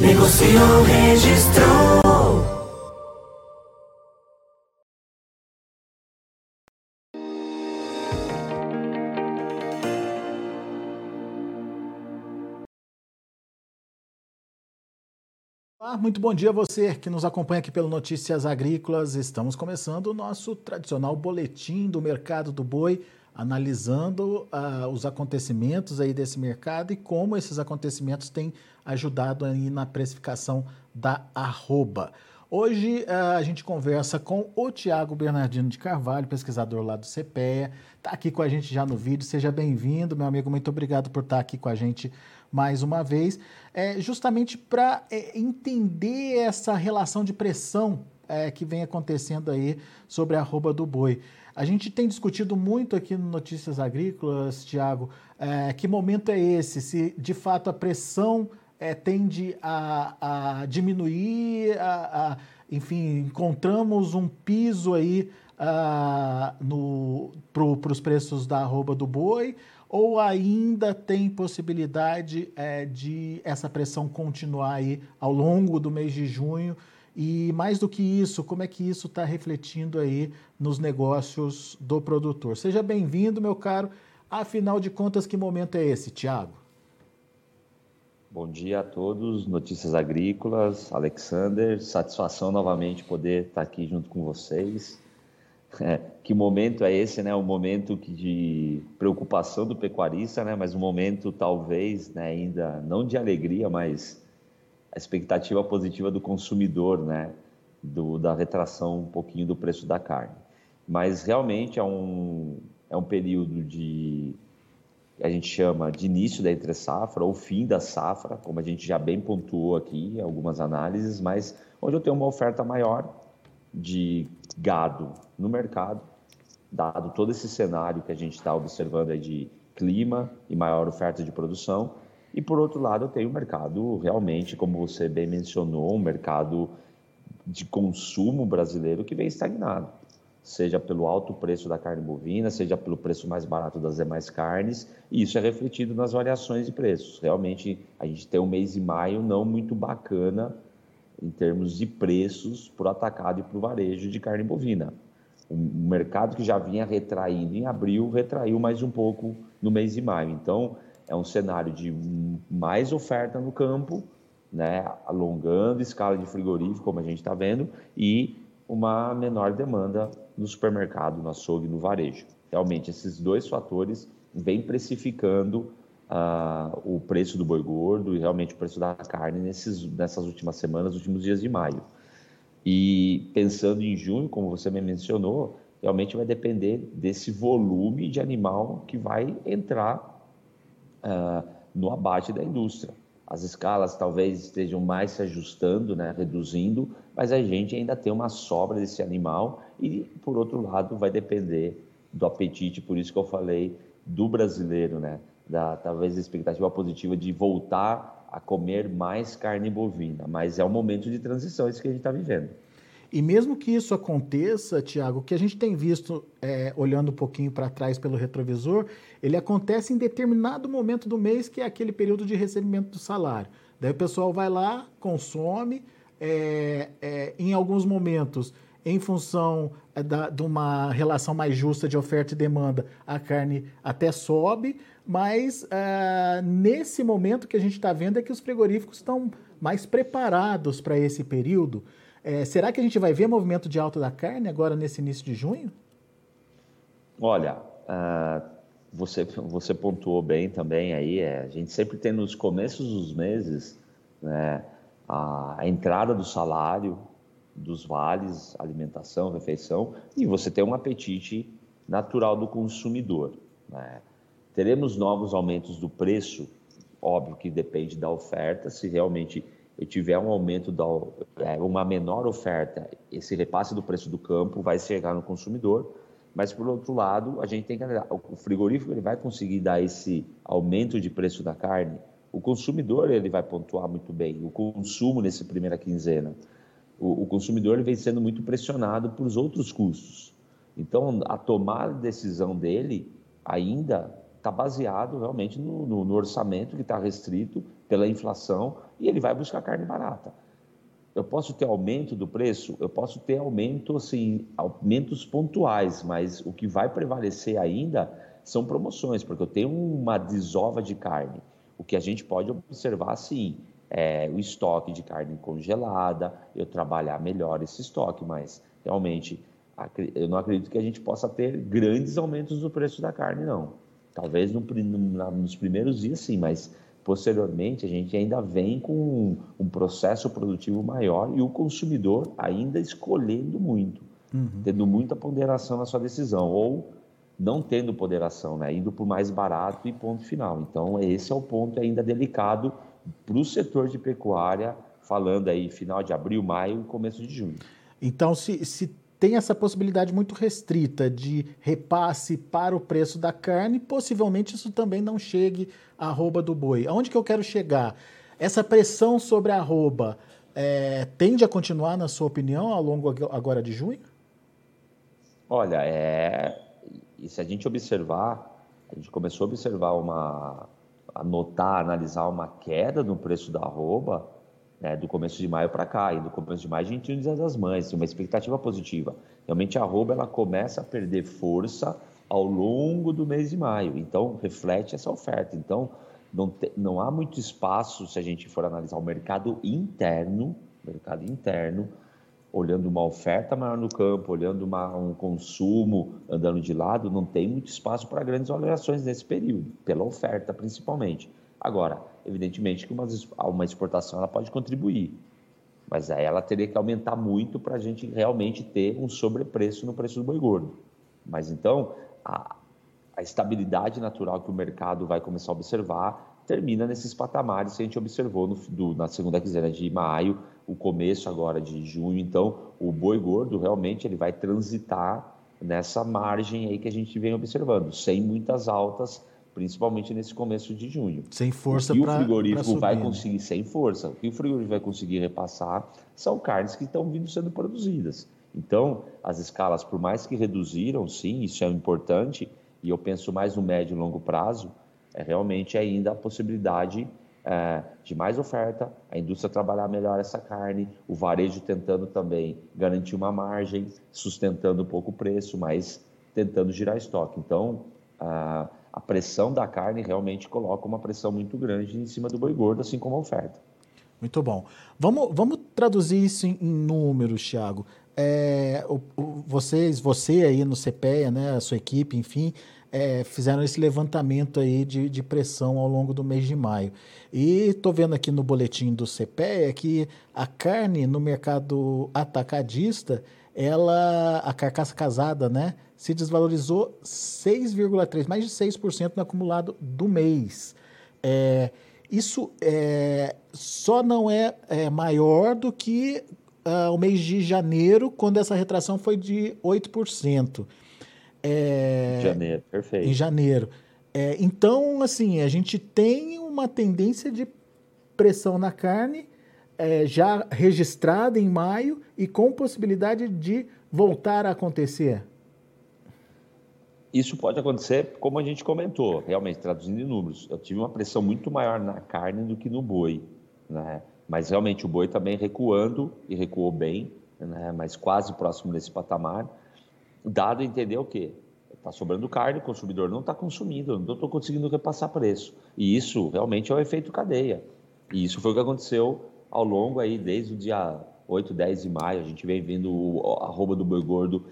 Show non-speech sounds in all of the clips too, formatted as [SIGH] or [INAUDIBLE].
Negociou, registrou. Olá, muito bom dia a você que nos acompanha aqui pelo Notícias Agrícolas. Estamos começando o nosso tradicional boletim do mercado do boi, analisando uh, os acontecimentos aí desse mercado e como esses acontecimentos têm ajudado aí na precificação da arroba. Hoje uh, a gente conversa com o Tiago Bernardino de Carvalho, pesquisador lá do CPEA. Está aqui com a gente já no vídeo. Seja bem-vindo, meu amigo. Muito obrigado por estar aqui com a gente mais uma vez. É, justamente para é, entender essa relação de pressão é, que vem acontecendo aí sobre a arroba do boi. A gente tem discutido muito aqui no Notícias Agrícolas, Tiago, é, que momento é esse? Se de fato a pressão é, tende a, a diminuir, a, a, enfim, encontramos um piso aí para os preços da arroba do boi, ou ainda tem possibilidade é, de essa pressão continuar aí ao longo do mês de junho? E mais do que isso, como é que isso está refletindo aí nos negócios do produtor? Seja bem-vindo, meu caro. Afinal de contas, que momento é esse, Tiago? Bom dia a todos, Notícias Agrícolas, Alexander, satisfação novamente poder estar aqui junto com vocês. [LAUGHS] É, que momento é esse, né? Um momento de preocupação do pecuarista, né? Mas um momento talvez, né? Ainda não de alegria, mas a expectativa positiva do consumidor, né? Do, da retração um pouquinho do preço da carne. Mas realmente é um, é um período de a gente chama de início da entre safra ou fim da safra, como a gente já bem pontuou aqui algumas análises, mas onde eu tenho uma oferta maior de gado no mercado, dado todo esse cenário que a gente está observando aí de clima e maior oferta de produção. E por outro lado, eu tenho um mercado realmente, como você bem mencionou, um mercado de consumo brasileiro que vem estagnado seja pelo alto preço da carne bovina, seja pelo preço mais barato das demais carnes, e isso é refletido nas variações de preços. Realmente, a gente tem um mês de maio não muito bacana em termos de preços o atacado e o varejo de carne bovina. O mercado que já vinha retraindo em abril, retraiu mais um pouco no mês de maio. Então, é um cenário de mais oferta no campo, né, alongando escala de frigorífico, como a gente está vendo, e uma menor demanda no supermercado, no açougue, no varejo. Realmente, esses dois fatores vêm precificando uh, o preço do boi gordo e realmente o preço da carne nesses, nessas últimas semanas, últimos dias de maio. E pensando em junho, como você me mencionou, realmente vai depender desse volume de animal que vai entrar uh, no abate da indústria. As escalas talvez estejam mais se ajustando, né, reduzindo, mas a gente ainda tem uma sobra desse animal e, por outro lado, vai depender do apetite, por isso que eu falei do brasileiro, né, da talvez expectativa positiva de voltar a comer mais carne bovina, mas é um momento de transição isso que a gente está vivendo. E mesmo que isso aconteça, Tiago, o que a gente tem visto, é, olhando um pouquinho para trás pelo retrovisor, ele acontece em determinado momento do mês, que é aquele período de recebimento do salário. Daí o pessoal vai lá, consome, é, é, em alguns momentos, em função é, da, de uma relação mais justa de oferta e demanda, a carne até sobe, mas é, nesse momento que a gente está vendo é que os frigoríficos estão mais preparados para esse período. É, será que a gente vai ver movimento de alta da carne agora nesse início de junho? Olha, uh, você, você pontuou bem também aí, é, a gente sempre tem nos começos dos meses né, a, a entrada do salário, dos vales, alimentação, refeição, e você tem um apetite natural do consumidor. Né? Teremos novos aumentos do preço, óbvio que depende da oferta, se realmente eu tiver um aumento da é, uma menor oferta, esse repasse do preço do campo vai chegar no consumidor. Mas por outro lado, a gente tem que o frigorífico ele vai conseguir dar esse aumento de preço da carne. O consumidor ele vai pontuar muito bem. O consumo nessa primeira quinzena, o, o consumidor ele vem sendo muito pressionado por os outros custos. Então, a tomar decisão dele ainda está baseado realmente no, no, no orçamento que está restrito pela inflação e ele vai buscar carne barata. Eu posso ter aumento do preço, eu posso ter aumento, assim, aumentos pontuais, mas o que vai prevalecer ainda são promoções, porque eu tenho uma desova de carne. O que a gente pode observar, sim, é o estoque de carne congelada, eu trabalhar melhor esse estoque, mas realmente eu não acredito que a gente possa ter grandes aumentos do preço da carne, não. Talvez no, no, nos primeiros dias, sim, mas Posteriormente, a gente ainda vem com um processo produtivo maior e o consumidor ainda escolhendo muito, uhum. tendo muita ponderação na sua decisão, ou não tendo ponderação, né? indo por mais barato e ponto final. Então, esse é o ponto ainda delicado para o setor de pecuária, falando aí final de abril, maio e começo de junho. Então, se, se tem essa possibilidade muito restrita de repasse para o preço da carne, possivelmente isso também não chegue à arroba do boi. Aonde que eu quero chegar? Essa pressão sobre a arroba é, tende a continuar, na sua opinião, ao longo agora de junho? Olha, é, e se a gente observar, a gente começou a observar uma, a notar, analisar uma queda no preço da arroba, né, do começo de maio para cá. E do começo de maio a gente tinha o Dia das Mães, uma expectativa positiva. Realmente a arroba ela começa a perder força ao longo do mês de maio. Então, reflete essa oferta. Então, não, te, não há muito espaço, se a gente for analisar o mercado interno, mercado interno, olhando uma oferta maior no campo, olhando uma, um consumo andando de lado, não tem muito espaço para grandes variações nesse período, pela oferta principalmente. Agora, evidentemente que uma, uma exportação ela pode contribuir, mas aí ela teria que aumentar muito para a gente realmente ter um sobrepreço no preço do boi gordo. Mas então, a, a estabilidade natural que o mercado vai começar a observar termina nesses patamares que a gente observou no, do, na segunda quinzena de maio, o começo agora de junho. Então, o boi gordo realmente ele vai transitar nessa margem aí que a gente vem observando, sem muitas altas, principalmente nesse começo de junho. Sem força para O frigorífico vai né? conseguir, sem força, o que o frigorífico vai conseguir repassar são carnes que estão vindo sendo produzidas. Então, as escalas, por mais que reduziram, sim, isso é importante, e eu penso mais no médio e longo prazo, é realmente ainda a possibilidade é, de mais oferta, a indústria trabalhar melhor essa carne, o varejo tentando também garantir uma margem, sustentando um pouco o preço, mas tentando girar estoque. Então, a a pressão da carne realmente coloca uma pressão muito grande em cima do boi gordo, assim como a oferta. Muito bom. Vamos, vamos traduzir isso em, números, Thiago. É, o, o, vocês, você aí no CPEA, né, a sua equipe, enfim, é, fizeram esse levantamento aí de, de, pressão ao longo do mês de maio. E estou vendo aqui no boletim do CPEA que a carne no mercado atacadista, ela, a carcaça casada, né, se desvalorizou 6,3%, mais de 6% no acumulado do mês. É, isso é, só não é, é, maior do que uh, o mês de janeiro, quando essa retração foi de 8%. É, em janeiro, perfeito. Em janeiro. É, então, assim, a gente tem uma tendência de pressão na carne é, já registrada em maio e com possibilidade de voltar a acontecer. Isso pode acontecer, como a gente comentou, realmente, traduzindo em números. Eu tive uma pressão muito maior na carne do que no boi, né? Mas realmente o boi também recuando, e recuou bem, né? mas quase próximo desse patamar, dado entender o quê? Está sobrando carne, o consumidor não está consumindo, não estou conseguindo repassar preço. E isso realmente é o efeito cadeia. E isso foi o que aconteceu ao longo aí, desde o dia 8, 10 de maio, a gente vem vendo a arroba do boi gordo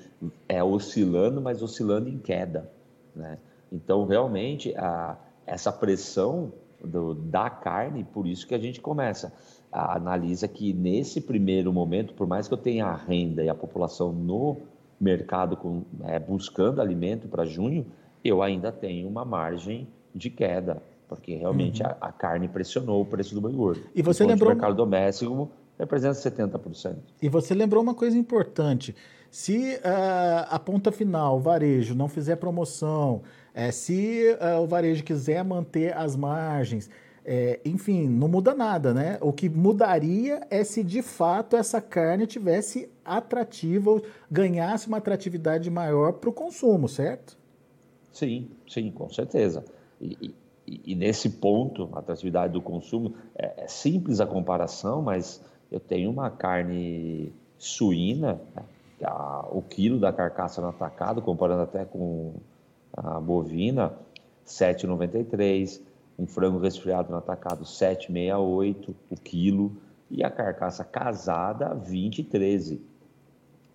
é, oscilando, mas oscilando em queda. Né? Então, realmente, a, essa pressão do, da carne, por isso que a gente começa. A, analisa que nesse primeiro momento, por mais que eu tenha a renda e a população no mercado com, é, buscando alimento para junho, eu ainda tenho uma margem de queda. Porque realmente Uhum. a, a carne pressionou o preço do boi gordo. E você lembrou- O mercado doméstico representa 70%. E você lembrou uma coisa importante. Se ah, a ponta final, o varejo, não fizer promoção, eh, se ah, o varejo quiser manter as margens, eh, enfim, não muda nada, né? O que mudaria é se de fato essa carne tivesse atrativa, ganhasse uma atratividade maior para o consumo, certo? Sim, sim, com certeza. E, e- nesse ponto, a atratividade do consumo, é, é simples a comparação, mas eu tenho uma carne suína, né, a- o quilo da carcaça no atacado, comparando até com a bovina, 7,93, um frango resfriado no atacado, 7,68 o quilo, e a carcaça casada, 20,13.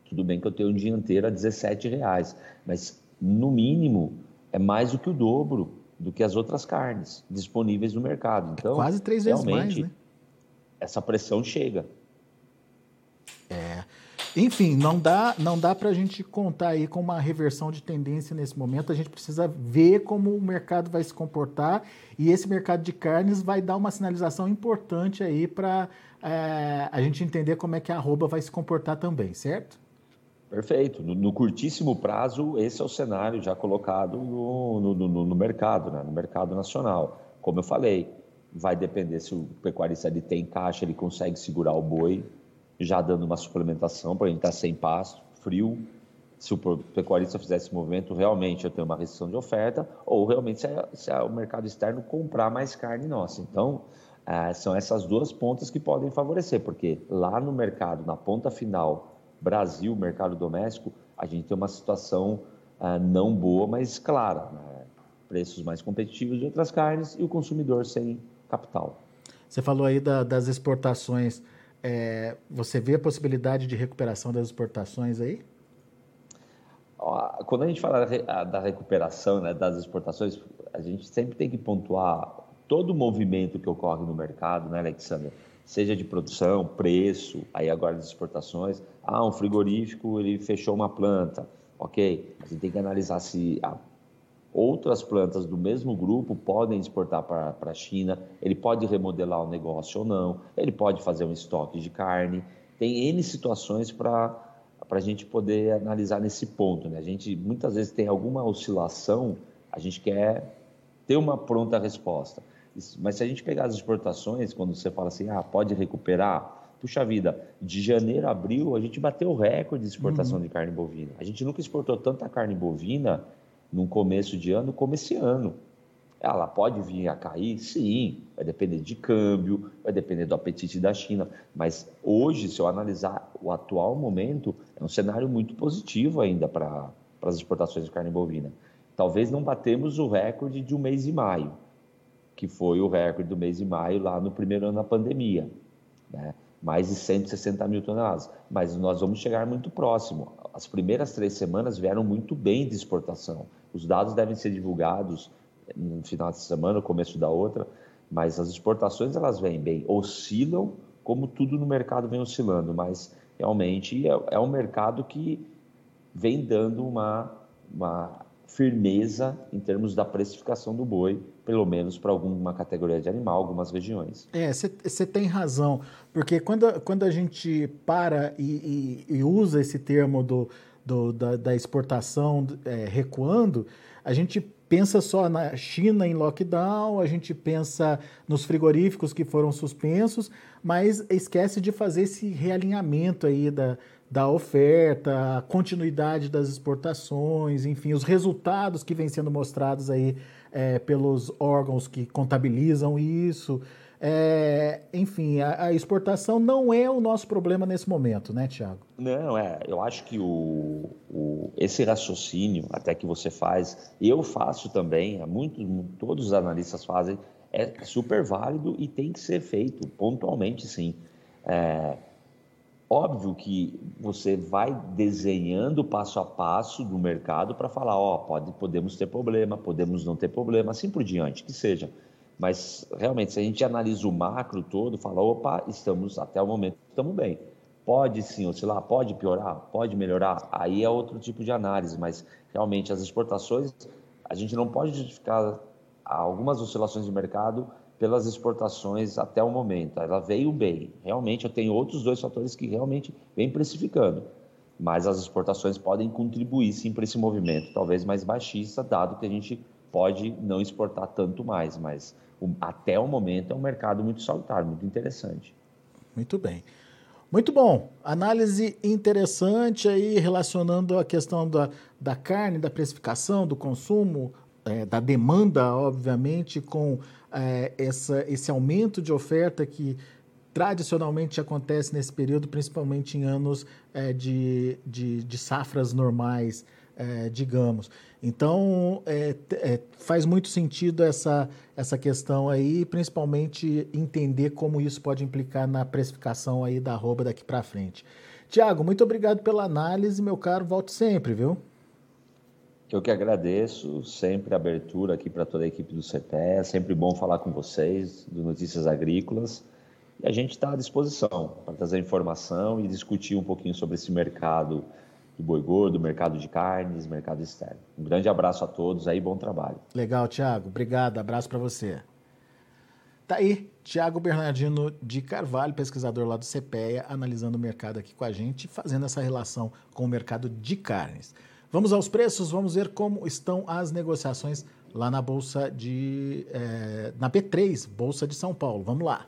Tudo bem que eu tenho um dianteiro a 17 reais, mas no mínimo é mais do que o dobro do que as outras carnes disponíveis no mercado. Então, Quase três vezes mais, né? essa pressão chega. Enfim, não dá, não dá para a gente contar aí com uma reversão de tendência nesse momento. A gente precisa ver como o mercado vai se comportar e esse mercado de carnes vai dar uma sinalização importante aí para a gente entender como é que a arroba vai se comportar também, certo? Perfeito. No, no curtíssimo prazo, esse é o cenário já colocado no, no, no- mercado, né? no mercado nacional. Como eu falei, vai depender se o pecuarista ele tem caixa, ele consegue segurar o boi, já dando uma suplementação para ele estar sem pasto, frio. Se o pecuarista fizer esse movimento, realmente eu tenho uma restrição de oferta, ou realmente se, a- se a- o mercado externo comprar mais carne nossa. Então, ah, são essas duas pontas que podem favorecer, porque lá no mercado, na ponta final, Brasil, mercado doméstico, a gente tem uma situação ah, não boa, mas clara. né? Preços mais competitivos de outras carnes e o consumidor sem capital. Você falou aí da- das exportações. É, você vê a possibilidade de recuperação das exportações aí? Quando a gente fala da re- a- da recuperação né, das exportações, a gente sempre tem que pontuar todo o movimento que ocorre no mercado, né, Alexandre? Seja de produção, preço, aí agora das exportações. Ah, um frigorífico, ele fechou uma planta. Ok, a gente tem que analisar se a- outras plantas do mesmo grupo podem exportar para a China, ele pode remodelar o negócio ou não, ele pode fazer um estoque de carne. Tem N situações para a gente poder analisar nesse ponto. Né? A gente muitas vezes tem alguma oscilação, a gente quer ter uma pronta resposta. Mas se a gente pegar as exportações, quando você fala assim, ah, pode recuperar, puxa vida, de janeiro a abril a gente bateu o recorde de exportação de carne bovina. A gente nunca exportou tanta carne bovina num começo de ano como esse ano. Ela pode vir a cair? Sim, vai depender de câmbio, vai depender do apetite da China. Mas hoje, se eu analisar o atual momento, é um cenário muito positivo ainda para as exportações de carne bovina. Talvez não batemos o recorde de um mês de maio, que foi o recorde do mês de maio lá no primeiro ano da pandemia. Né? Mais de 160 mil toneladas. Mas nós vamos chegar muito próximo. As primeiras três semanas vieram muito bem de exportação. Os dados devem ser divulgados no final de semana, no começo da outra, mas as exportações elas vêm bem, oscilam como tudo no mercado vem oscilando, mas realmente é, é um mercado que vem dando uma, uma firmeza em termos da precificação do boi, pelo menos para alguma categoria de animal, algumas regiões. É, você tem razão, porque quando, quando a gente para e, e- e usa esse termo do, do- da, da exportação é, recuando, a gente pensa só na China em lockdown, a gente pensa nos frigoríficos que foram suspensos, mas esquece de fazer esse realinhamento aí da, da oferta, a continuidade das exportações, enfim, os resultados que vêm sendo mostrados aí é, pelos órgãos que contabilizam isso. É, enfim, a, a exportação não é o nosso problema nesse momento, né, Tiago? Não, é, eu acho que o, o- esse raciocínio até que você faz, eu faço também, há muito, todos os analistas fazem, é super válido e tem que ser feito pontualmente, sim. É, óbvio que você vai desenhando passo a passo do mercado para falar, ó, pode, podemos ter problema, podemos não ter problema, assim por diante, que seja. Mas realmente, se a gente analisa o macro todo, fala, opa, estamos até o momento estamos bem. Pode sim oscilar, pode piorar, pode melhorar. Aí é outro tipo de análise, mas realmente as exportações a gente não pode justificar algumas oscilações de mercado pelas exportações até o momento. Ela veio bem. Realmente, eu tenho outros dois fatores que realmente vem precificando. Mas as exportações podem contribuir sim para esse movimento, talvez mais baixista, dado que a gente pode não exportar tanto mais. Mas o, até o momento é um mercado muito salutar, muito interessante. Muito bem. Muito bom. Análise interessante aí relacionando a questão da, da carne, da precificação, do consumo, é, da demanda, obviamente, com é, essa, esse aumento de oferta que tradicionalmente acontece nesse período, principalmente em anos é, de, de, de, safras normais, é, digamos. Então, é, é, faz muito sentido essa, essa questão aí, principalmente entender como isso pode implicar na precificação aí da arroba daqui para frente. Tiago, muito obrigado pela análise, meu caro, volte sempre, viu? Eu que agradeço, sempre a abertura aqui para toda a equipe do CPE, é sempre bom falar com vocês do Notícias Agrícolas. E a gente está à disposição para trazer informação e discutir um pouquinho sobre esse mercado do boi gordo, mercado de carnes, mercado externo. Um grande abraço a todos aí, bom trabalho. Legal, Tiago. Obrigado, abraço para você. Tá aí, Tiago Bernardino de Carvalho, pesquisador lá do CPEA, analisando o mercado aqui com a gente, fazendo essa relação com o mercado de carnes. Vamos aos preços, vamos ver como estão as negociações lá na Bolsa de. É, na B3, Bolsa de São Paulo.Amos lá.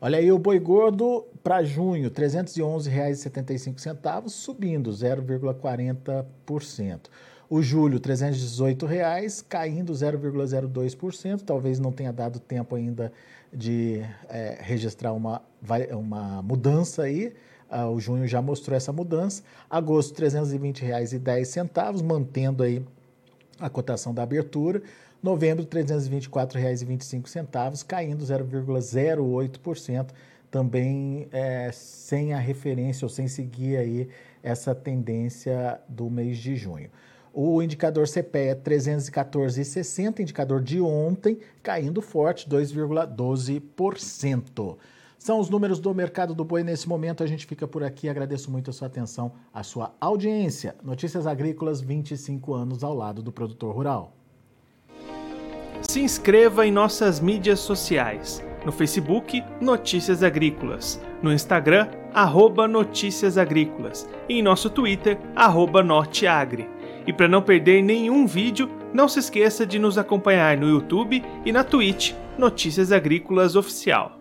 Olha aí o boi gordo para junho, R$ 311,75, subindo 0,40%. O julho, 318 reais, caindo 0,02%. Talvez não tenha dado tempo ainda de é, registrar uma, uma mudança aí, ah, o junho já mostrou essa mudança. Agosto, R$ 320,10, mantendo aí a cotação da abertura. Novembro, R$ 324,25, caindo 0,08%, também é, sem a referência ou sem seguir aí essa tendência do mês de junho. O indicador CPE é 314,60, indicador de ontem, caindo forte, 2,12%. São os números do mercado do boi nesse momento. A gente fica por aqui. Agradeço muito a sua atenção, a sua audiência. Notícias Agrícolas, 25 anos ao lado do produtor rural. Se inscreva em nossas mídias sociais. No Facebook, Notícias Agrícolas. No Instagram, arroba Notícias Agrícolas. E em nosso Twitter, arroba Norteagri. E para não perder nenhum vídeo, não se esqueça de nos acompanhar no YouTube e na Twitch Notícias Agrícolas Oficial.